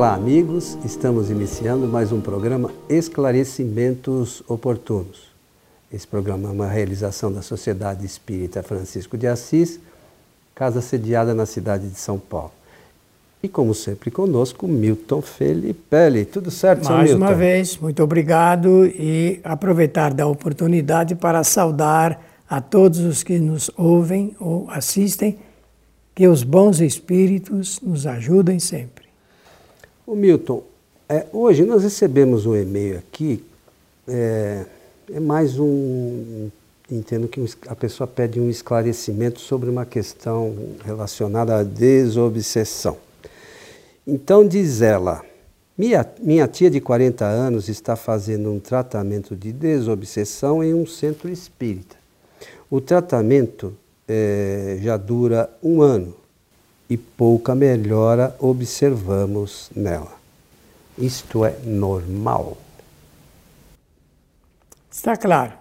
Olá, amigos. Estamos iniciando mais um programa Esclarecimentos Oportunos. Esse programa é uma realização da Sociedade Espírita Francisco de Assis, casa sediada na cidade de São Paulo. E como sempre conosco, Milton Felipe. Tudo certo, Mais Milton? uma vez, muito obrigado e aproveitar da oportunidade para saudar a todos os que nos ouvem ou assistem, que os bons espíritos nos ajudem sempre. O Milton, é, hoje nós recebemos um e-mail aqui, é, é mais um. Entendo que a pessoa pede um esclarecimento sobre uma questão relacionada à desobsessão. Então diz ela, minha, minha tia de 40 anos está fazendo um tratamento de desobsessão em um centro espírita. O tratamento é, já dura um ano e pouca melhora observamos nela. Isto é normal? Está claro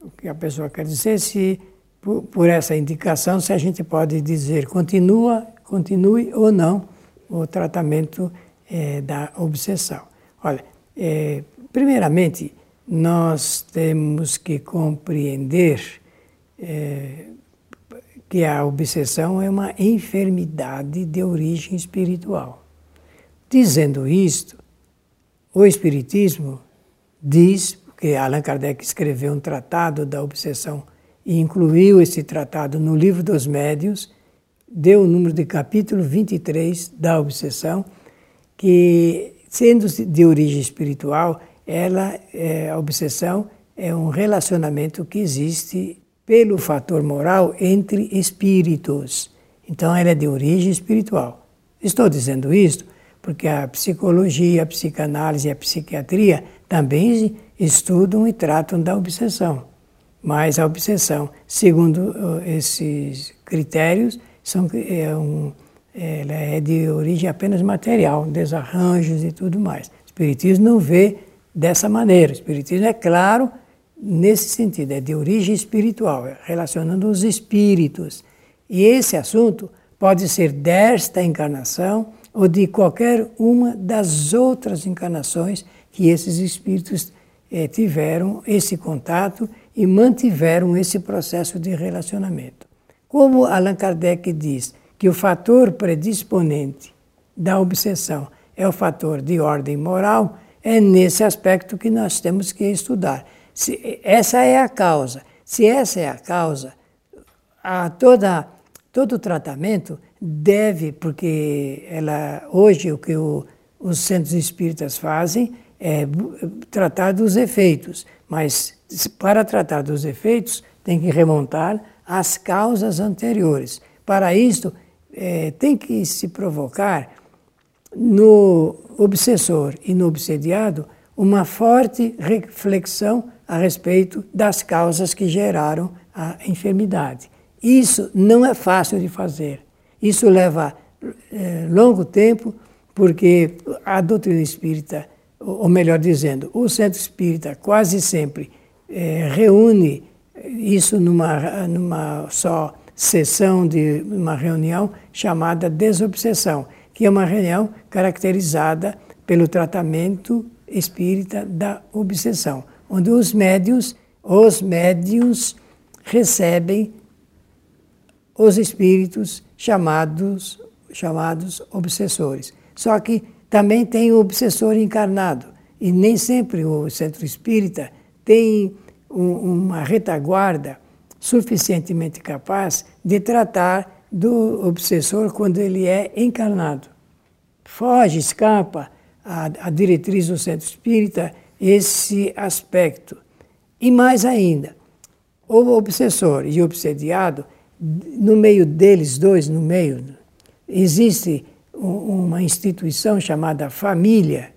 o que a pessoa quer dizer, se por, por essa indicação, se a gente pode dizer continua, continue ou não o tratamento é, da obsessão. Olha, é, primeiramente, nós temos que compreender é, que a obsessão é uma enfermidade de origem espiritual. Dizendo isto, o Espiritismo diz, porque Allan Kardec escreveu um tratado da obsessão e incluiu esse tratado no livro dos médios, deu o número de capítulo 23 da obsessão, que, sendo de origem espiritual, ela, é, a obsessão é um relacionamento que existe pelo fator moral entre espíritos. Então, ela é de origem espiritual. Estou dizendo isto porque a psicologia, a psicanálise e a psiquiatria também estudam e tratam da obsessão. Mas a obsessão, segundo esses critérios, são, é um, ela é de origem apenas material, desarranjos e tudo mais. O Espiritismo não vê dessa maneira. O Espiritismo é claro nesse sentido, é de origem espiritual, é relacionando os espíritos. E esse assunto pode ser desta encarnação ou de qualquer uma das outras encarnações que esses espíritos eh, tiveram esse contato e mantiveram esse processo de relacionamento. Como Allan Kardec diz que o fator predisponente da obsessão é o fator de ordem moral, é nesse aspecto que nós temos que estudar. Se essa é a causa. Se essa é a causa, a toda, todo o tratamento deve, porque ela, hoje o que o, os centros espíritas fazem é tratar dos efeitos, mas para tratar dos efeitos tem que remontar às causas anteriores. Para isto, é, tem que se provocar no obsessor e no obsediado uma forte reflexão a respeito das causas que geraram a enfermidade. Isso não é fácil de fazer. Isso leva é, longo tempo, porque a doutrina espírita, ou melhor dizendo, o centro espírita quase sempre é, reúne isso numa, numa só sessão de uma reunião chamada desobsessão, que é uma reunião caracterizada pelo tratamento espírita da obsessão, onde os médios, os médios recebem os espíritos chamados, chamados obsessores. Só que também tem o obsessor encarnado, e nem sempre o centro espírita tem um, uma retaguarda suficientemente capaz de tratar do obsessor quando ele é encarnado. Foge, escapa a, a diretriz do centro espírita esse aspecto. E mais ainda, o obsessor e o obsediado no meio deles dois, no meio, existe uma instituição chamada família,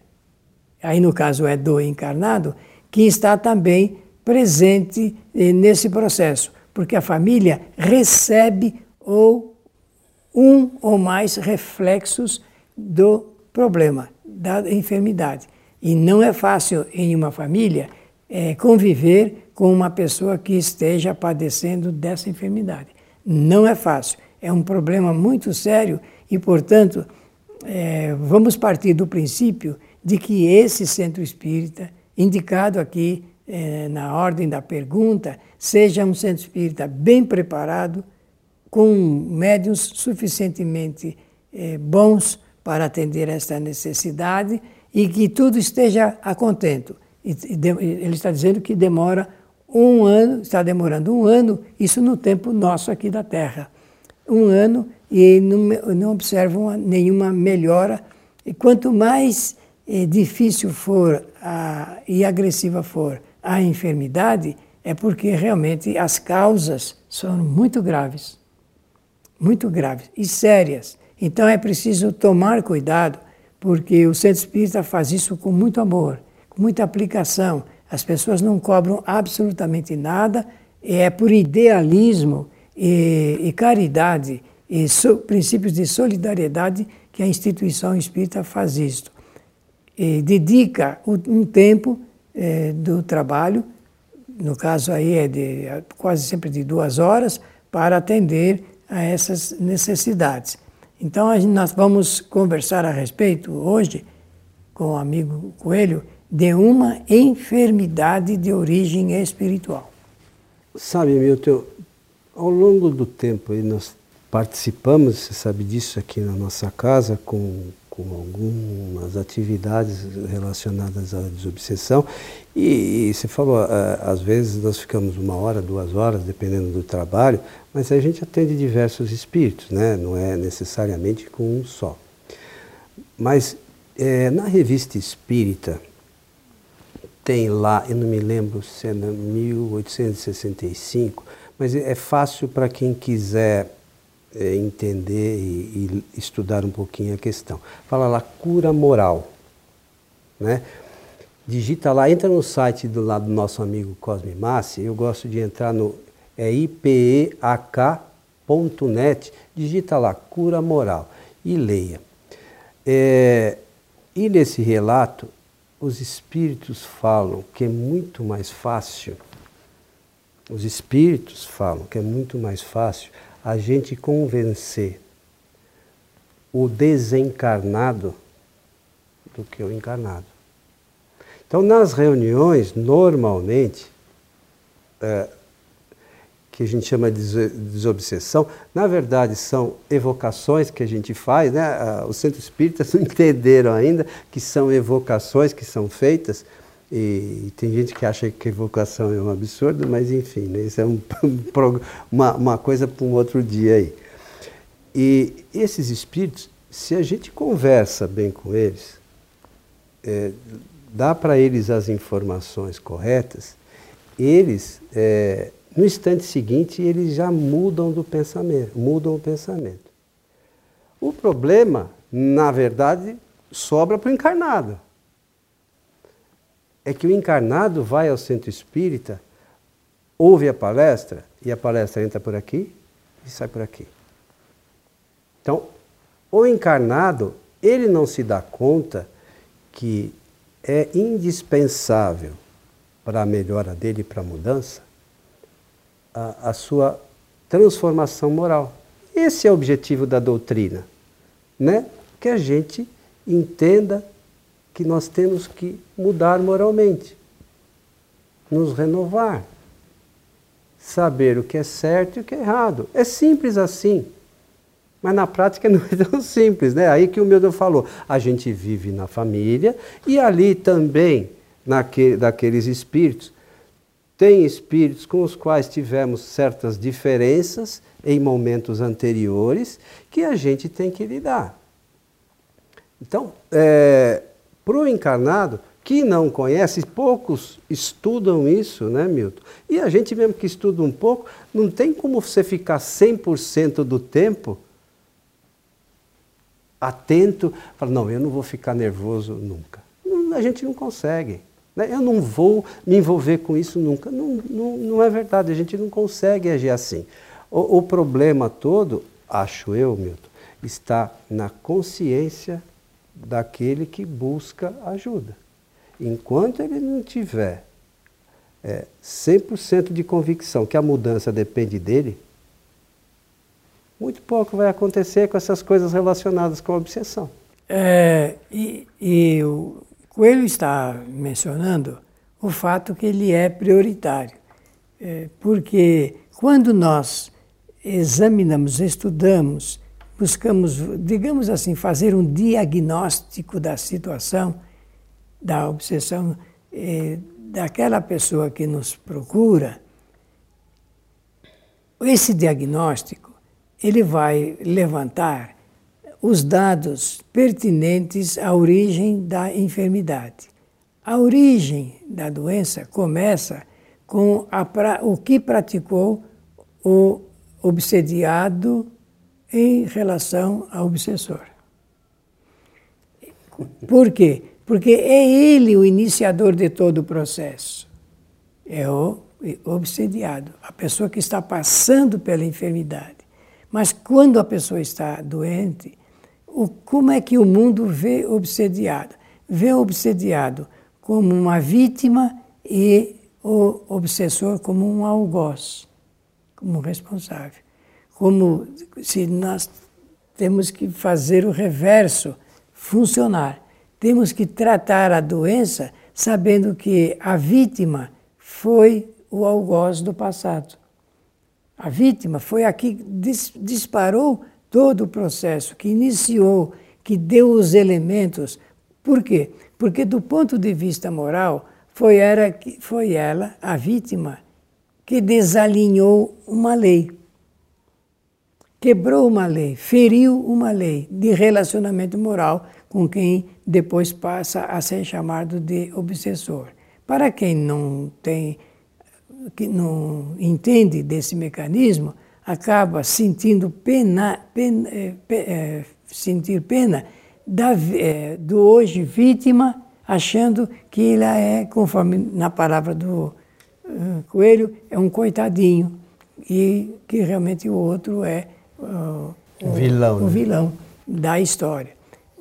aí no caso é do encarnado, que está também presente eh, nesse processo, porque a família recebe ou um ou mais reflexos do problema, da enfermidade. E não é fácil em uma família é, conviver com uma pessoa que esteja padecendo dessa enfermidade. Não é fácil, é um problema muito sério e, portanto, é, vamos partir do princípio de que esse centro espírita, indicado aqui é, na ordem da pergunta, seja um centro espírita bem preparado, com médiums suficientemente é, bons para atender esta necessidade e que tudo esteja a contento. Ele está dizendo que demora um ano, está demorando um ano, isso no tempo nosso aqui da Terra. Um ano e não, não observam nenhuma melhora. E quanto mais é, difícil for a, e agressiva for a enfermidade, é porque realmente as causas são muito graves. Muito graves e sérias. Então é preciso tomar cuidado, porque o centro espírita faz isso com muito amor, com muita aplicação. As pessoas não cobram absolutamente nada, é por idealismo e, e caridade e so, princípios de solidariedade que a instituição espírita faz isto. E dedica um tempo é, do trabalho, no caso aí é de quase sempre de duas horas, para atender a essas necessidades. Então nós vamos conversar a respeito hoje com o amigo Coelho de uma enfermidade de origem espiritual. Sabe, Milton, ao longo do tempo nós participamos, você sabe disso aqui na nossa casa, com, com algumas atividades relacionadas à desobsessão. E, e você falou, às vezes nós ficamos uma hora, duas horas, dependendo do trabalho, mas a gente atende diversos espíritos, né? não é necessariamente com um só. Mas é, na revista espírita, tem lá, eu não me lembro se é 1865, mas é fácil para quem quiser é, entender e, e, estudar um pouquinho a questão. Fala lá, cura moral. Né? Digita lá, entra no site do lado do nosso amigo Cosme Massi, eu gosto de entrar no é ipeak.net, digita lá, cura moral, e leia. É, e nesse relato, os espíritos falam que é muito mais fácil, os espíritos falam que é muito mais fácil a gente convencer o desencarnado do que o encarnado. Então, nas reuniões, normalmente, é, que a gente chama de desobsessão, na verdade são evocações que a gente faz, né? Os centros espíritas não entenderam ainda que são evocações que são feitas, e tem gente que acha que evocação é um absurdo, mas enfim, né? isso é um, uma, uma coisa para um outro dia aí. E esses espíritos, se a gente conversa bem com eles, é, dá para eles as informações corretas, eles é, no instante seguinte eles já mudam do pensamento, mudam o pensamento. O problema, na verdade, sobra para o encarnado. É que o encarnado vai ao centro espírita, ouve a palestra, e a palestra entra por aqui e sai por aqui. Então, o encarnado, ele não se dá conta que é indispensável para a melhora dele, para a mudança, a, a sua transformação moral. Esse é o objetivo da doutrina, né? Que a gente entenda que nós temos que mudar moralmente, nos renovar, saber o que é certo e o que é errado. É simples assim. Mas na prática não é tão simples, né? Aí que o meu falou, a gente vive na família e ali também, naquele, daqueles espíritos, tem espíritos com os quais tivemos certas diferenças em momentos anteriores que a gente tem que lidar. Então, é, para o encarnado, que não conhece, poucos estudam isso, né, Milton? E a gente mesmo que estuda um pouco, não tem como você ficar 100% do tempo atento, falar, não, eu não vou ficar nervoso nunca. A gente não consegue. Né? Eu não vou me envolver com isso nunca. Não, não, não é verdade, a gente não consegue agir assim. O, o problema todo, acho eu, Milton, está na consciência daquele que busca ajuda. Enquanto ele não tiver é, 100% de convicção que a mudança depende dele, muito pouco vai acontecer com essas coisas relacionadas com a obsessão. É, e, e o Coelho está mencionando o fato que ele é prioritário. É, porque quando nós examinamos, estudamos, buscamos, digamos assim, fazer um diagnóstico da situação, da obsessão é, daquela pessoa que nos procura, esse diagnóstico ele vai levantar os dados pertinentes à origem da enfermidade. A origem da doença começa com a, o que praticou o obsediado em relação ao obsessor. Por quê? Porque é ele o iniciador de todo o processo. É o obsediado, a pessoa que está passando pela enfermidade. Mas quando a pessoa está doente, o, como é que o mundo vê obsediado? Vê obsediado como uma vítima e o obsessor como um algoz, como responsável. Como se nós temos que fazer o reverso funcionar. Temos que tratar a doença sabendo que a vítima foi o algoz do passado. A vítima foi a que disparou todo o processo, que iniciou, que deu os elementos. Por quê? Porque, do ponto de vista moral, foi ela, foi ela a vítima que desalinhou uma lei. Quebrou uma lei, feriu uma lei de relacionamento moral com quem depois passa a ser chamado de obsessor. Para quem não tem, que não entende desse mecanismo, acaba sentindo pena, pena, é, sentir pena da, é, do hoje vítima, achando que ele é, conforme na palavra do uh, Coelho, é um coitadinho e que realmente o outro é uh, o, vilão, o né? vilão da história.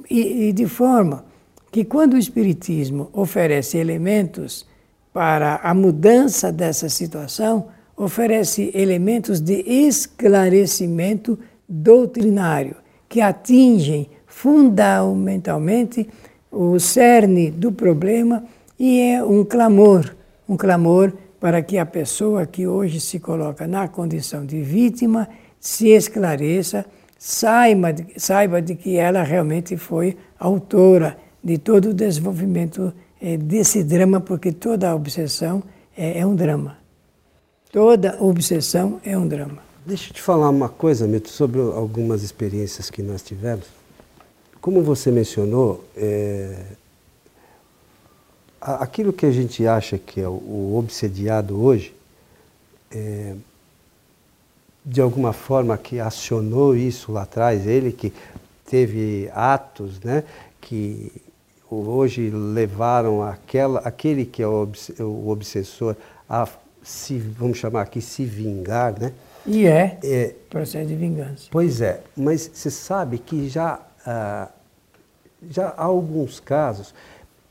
E, e de forma que quando o Espiritismo oferece elementos para a mudança dessa situação, oferece elementos de esclarecimento doutrinário que atingem fundamentalmente o cerne do problema e é um clamor, um clamor para que a pessoa que hoje se coloca na condição de vítima se esclareça, saiba de, saiba de que ela realmente foi autora de todo o desenvolvimento é, desse drama, porque toda obsessão é, é um drama. Toda obsessão é um drama. Deixa eu te falar uma coisa, Milton, sobre algumas experiências que nós tivemos. Como você mencionou, é, aquilo que a gente acha que é o, obsediado hoje, é, de alguma forma que acionou isso lá atrás, ele que teve atos né, que hoje levaram aquela, aquele que é o, o obsessor a se, vamos chamar aqui, se vingar, né? E é, é processo de vingança. Pois é, mas você sabe que já, ah, já há alguns casos,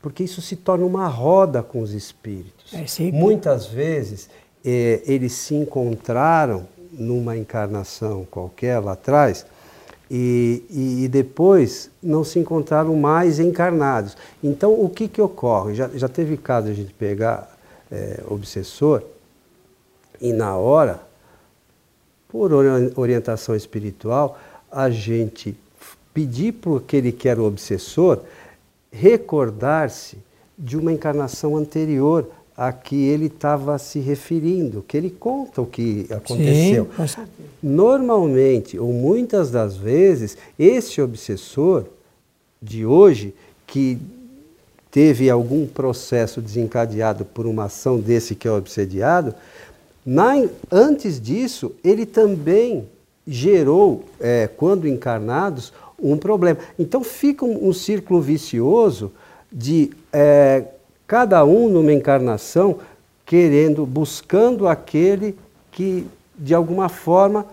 porque isso se torna uma roda com os espíritos. É. Muitas vezes é, eles se encontraram numa encarnação qualquer lá atrás e, e, e, depois não se encontraram mais encarnados. Então o que, que ocorre? Já, já teve caso de a gente pegar é, obsessor e na hora, por orientação espiritual, a gente pedir para aquele que era o obsessor recordar-se de uma encarnação anterior a que ele estava se referindo, que ele conta o que aconteceu. Sim, Normalmente, ou muitas das vezes, esse obsessor de hoje, que teve algum processo desencadeado por uma ação desse que é obsediado, na, antes disso, ele também gerou, é, quando encarnados, um problema. Então fica um, um círculo vicioso de é, cada um numa encarnação querendo, buscando aquele que, de alguma forma,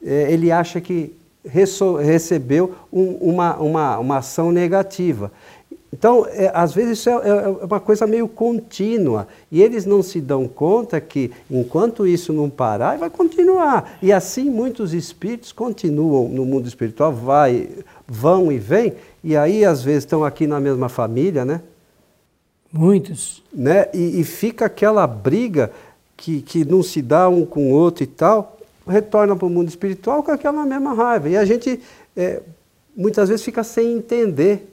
é, ele acha que recebeu um, uma, uma, uma ação negativa. Então, é, às vezes isso é, é, é, uma coisa meio contínua e eles não se dão conta que enquanto isso não parar, vai continuar. E assim muitos espíritos continuam no mundo espiritual, vai, vão e vêm, e aí às vezes estão aqui na mesma família, né? Muitos. Né? E, e fica aquela briga que, que não se dá um com o outro e tal, retorna para o mundo espiritual com aquela mesma raiva. E a gente é, muitas vezes fica sem entender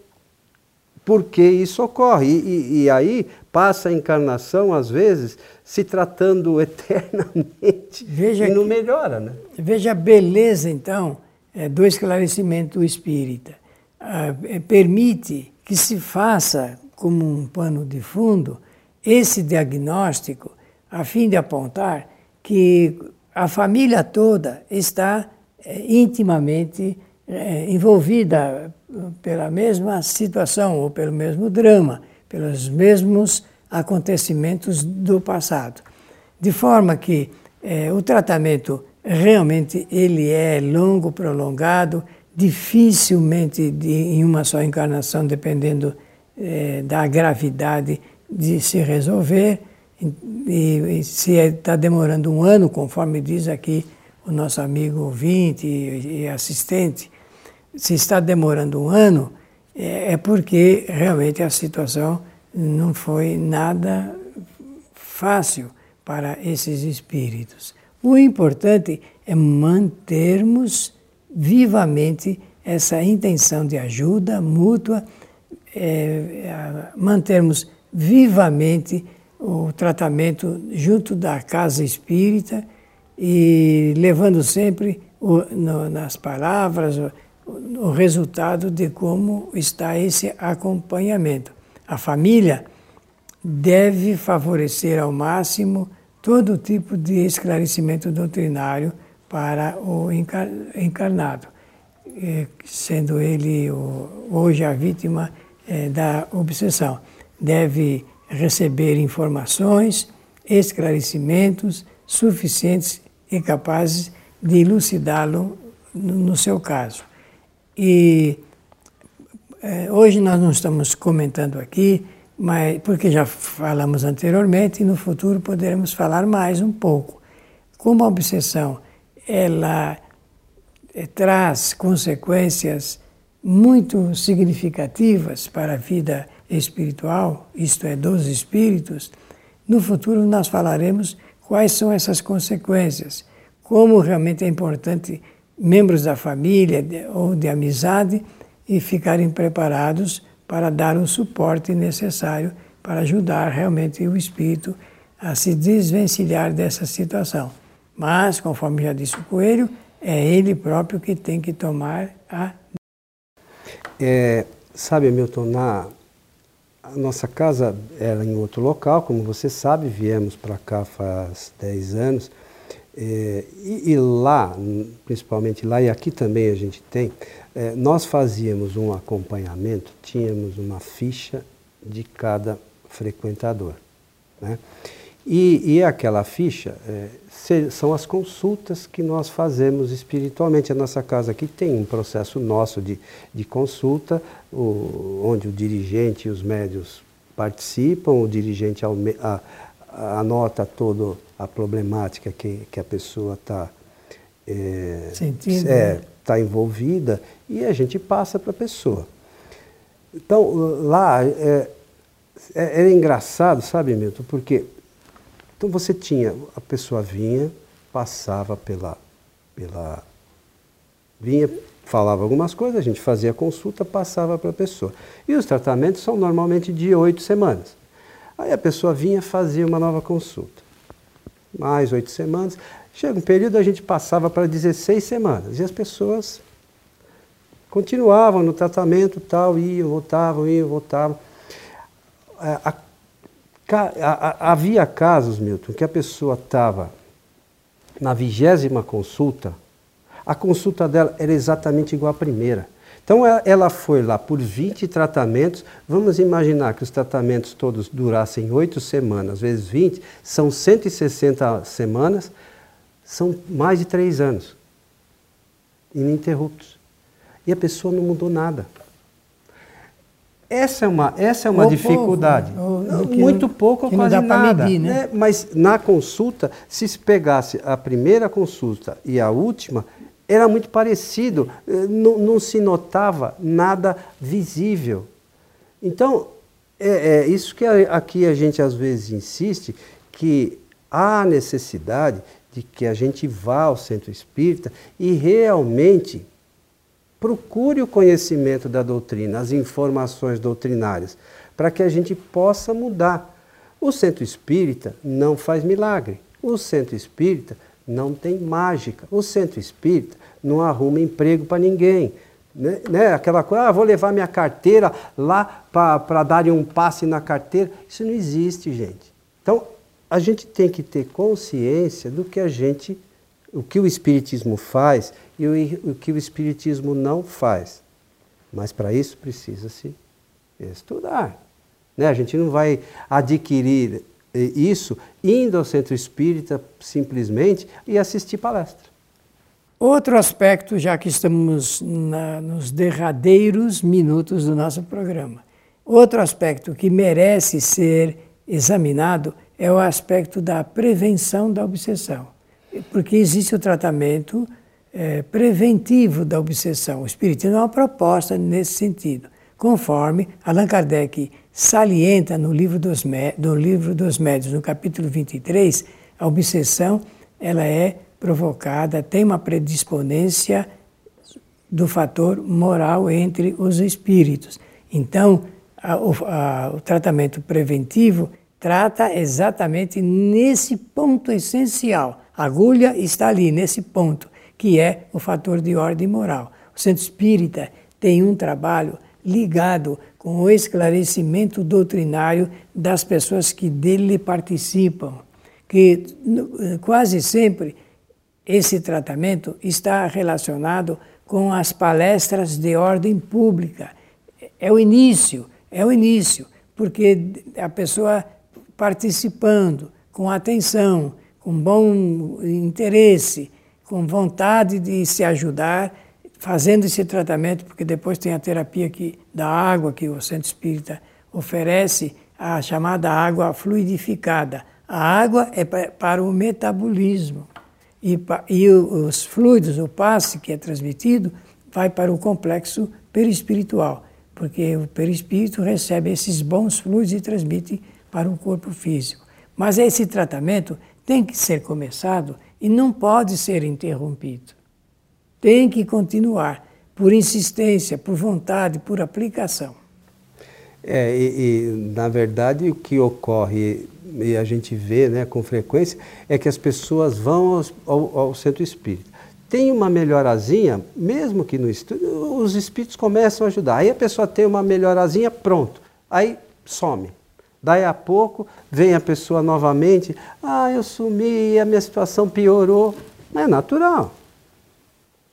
por que isso ocorre. E, e, e, aí passa a encarnação, às vezes, se tratando eternamente veja e não melhora. Né? Veja a beleza, então, é, do esclarecimento espírita. Ah, é, permite que se faça, como um pano de fundo, esse diagnóstico, a fim de apontar que a família toda está é, intimamente é, envolvida pela mesma situação ou pelo mesmo drama, pelos mesmos acontecimentos do passado. De forma que é, o tratamento realmente ele é longo, prolongado, dificilmente de, em uma só encarnação, dependendo é, da gravidade de se resolver. E, e se está demorando um ano, conforme diz aqui o nosso amigo ouvinte e, e assistente, se está demorando um ano, é, é porque realmente a situação não foi nada fácil para esses espíritos. O importante é mantermos vivamente essa intenção de ajuda mútua, é, mantermos vivamente o tratamento junto da casa espírita e levando sempre o, no, nas palavras o, o resultado de como está esse acompanhamento. A família deve favorecer ao máximo todo tipo de esclarecimento doutrinário para o encarnado, eh, sendo ele hoje a vítima eh, da obsessão. Deve receber informações, esclarecimentos suficientes e capazes de elucidá-lo no seu caso. E é, hoje nós não estamos comentando aqui, mas porque já falamos anteriormente e no futuro poderemos falar mais um pouco. Como a obsessão ela é, traz consequências muito significativas para a vida espiritual, isto é, dos espíritos, no futuro nós falaremos quais são essas consequências, como realmente é importante membros da família ou de amizade e ficarem preparados para dar o suporte necessário para ajudar realmente o espírito a se desvencilhar dessa situação. Mas, conforme já disse o Coelho, é ele próprio que tem que tomar a. É, sabe, Milton, na a nossa casa era em outro local, como você sabe, viemos para cá faz 10 anos. É, e, e, lá, principalmente lá, e aqui também a gente tem, é, nós fazíamos um acompanhamento, tínhamos uma ficha de cada frequentador. Né? E, e aquela ficha é, são as consultas que nós fazemos espiritualmente. A nossa casa aqui tem um processo nosso de, de consulta, o, onde o dirigente e os médios participam, o dirigente a, a, anota toda a problemática que, que a pessoa está é, sentindo. É, está envolvida e a gente passa para a pessoa. Então, lá é, é, era engraçado, sabe, Milton? Porque então você tinha, a pessoa vinha, passava pela, pela. vinha, falava algumas coisas, a gente fazia a consulta, passava para a pessoa. E os tratamentos são normalmente de oito semanas. Aí a pessoa vinha, fazia uma nova consulta. Mais oito semanas. Chega um período, a gente passava para 16 semanas. E as pessoas continuavam no tratamento tal, iam, voltavam, iam, voltavam. A, havia casos, Milton, que a pessoa estava na vigésima consulta, a consulta dela era exatamente igual à primeira. Então ela foi lá por 20 tratamentos. Vamos imaginar que os tratamentos todos durassem 8 semanas, vezes 20, são 160 semanas são mais de três anos, ininterruptos. E a pessoa não mudou nada. Essa é uma, essa é uma dificuldade. Pouco, né? muito pouco ou quase nada. Medir, né? É, mas na consulta, se se pegasse a primeira consulta e a última, era muito parecido, eh, não, não se notava nada visível. Então, é, é, isso que aqui a gente às vezes insiste, que há necessidade de que a gente vá ao centro espírita e realmente procure o conhecimento da doutrina, as informações doutrinárias, para que a gente possa mudar. O centro espírita não faz milagre. O centro espírita não tem mágica. O centro espírita não arruma emprego para ninguém. Né? né? Aquela coisa, ah, vou levar minha carteira lá para darem um passe na carteira. Isso não existe, gente. Então, a gente tem que ter consciência do que a gente, o que o Espiritismo faz e o, o que o Espiritismo não faz. Mas para isso precisa-se estudar. Né? A gente não vai adquirir isso indo ao centro espírita simplesmente e assistir palestra. Outro aspecto, já que estamos na, nos derradeiros minutos do nosso programa, outro aspecto que merece ser examinado é o aspecto da prevenção da obsessão. Porque existe o tratamento é, preventivo da obsessão. O Espiritismo é uma proposta nesse sentido, conforme Allan Kardec salienta no livro dos, no livro dos Médios, no capítulo 23, a obsessão ela é provocada, tem uma predisponência do fator moral entre os espíritos. Então, a, a, o tratamento preventivo trata exatamente nesse ponto essencial. A agulha está ali, nesse ponto, que é o fator de ordem moral. O centro espírita tem um trabalho ligado com o esclarecimento doutrinário das pessoas que dele participam, que quase sempre esse tratamento está relacionado com as palestras de ordem pública. É o início, é o início, porque a pessoa participando com atenção, com bom interesse, com vontade de se ajudar, fazendo esse tratamento, porque depois tem a terapia que, da água que o Centro Espírita oferece, a chamada água fluidificada. A água é para o metabolismo e, e os fluidos, o passe que é transmitido, vai para o complexo perispiritual, porque o perispírito recebe esses bons fluidos e transmite para o corpo físico. Mas esse tratamento tem que ser começado e não pode ser interrompido tem que continuar, por insistência, por vontade, por aplicação. É, e, e, na verdade o que ocorre e a gente vê né, com frequência é que as pessoas vão ao, ao centro espírita. Tem uma melhorazinha, mesmo que no estudo, os espíritos começam a ajudar. Aí a pessoa tem uma melhorazinha, pronto. Aí some. Daí a pouco vem a pessoa novamente, ah, eu sumi, a minha situação piorou. É natural.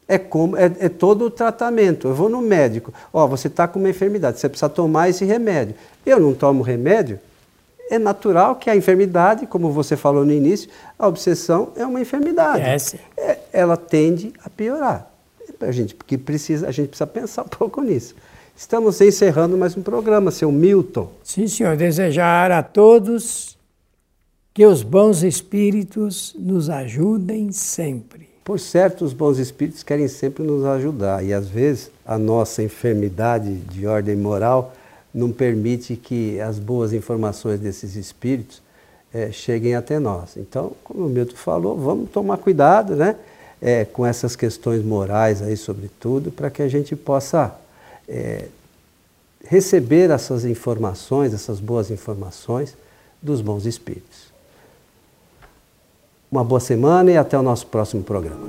É, como, é, é, todo o tratamento. Eu vou no médico, ó, você está com uma enfermidade, você precisa tomar esse remédio. Eu não tomo remédio, é natural que a enfermidade, como você falou no início, a obsessão é uma enfermidade. É, é, ela tende a piorar. A gente, porque precisa, a gente precisa pensar um pouco nisso. Estamos encerrando mais um programa, seu Milton. Sim, senhor. Desejar a todos que os bons espíritos nos ajudem sempre. Por certo, os bons espíritos querem sempre nos ajudar e às vezes a nossa enfermidade de ordem moral não permite que as boas informações desses espíritos é, cheguem até nós. Então, como o Milton falou, vamos tomar cuidado né, é, com essas questões morais aí, sobretudo, para que a gente possa é, receber essas informações, essas boas informações dos bons espíritos. Uma boa semana e até o nosso próximo programa.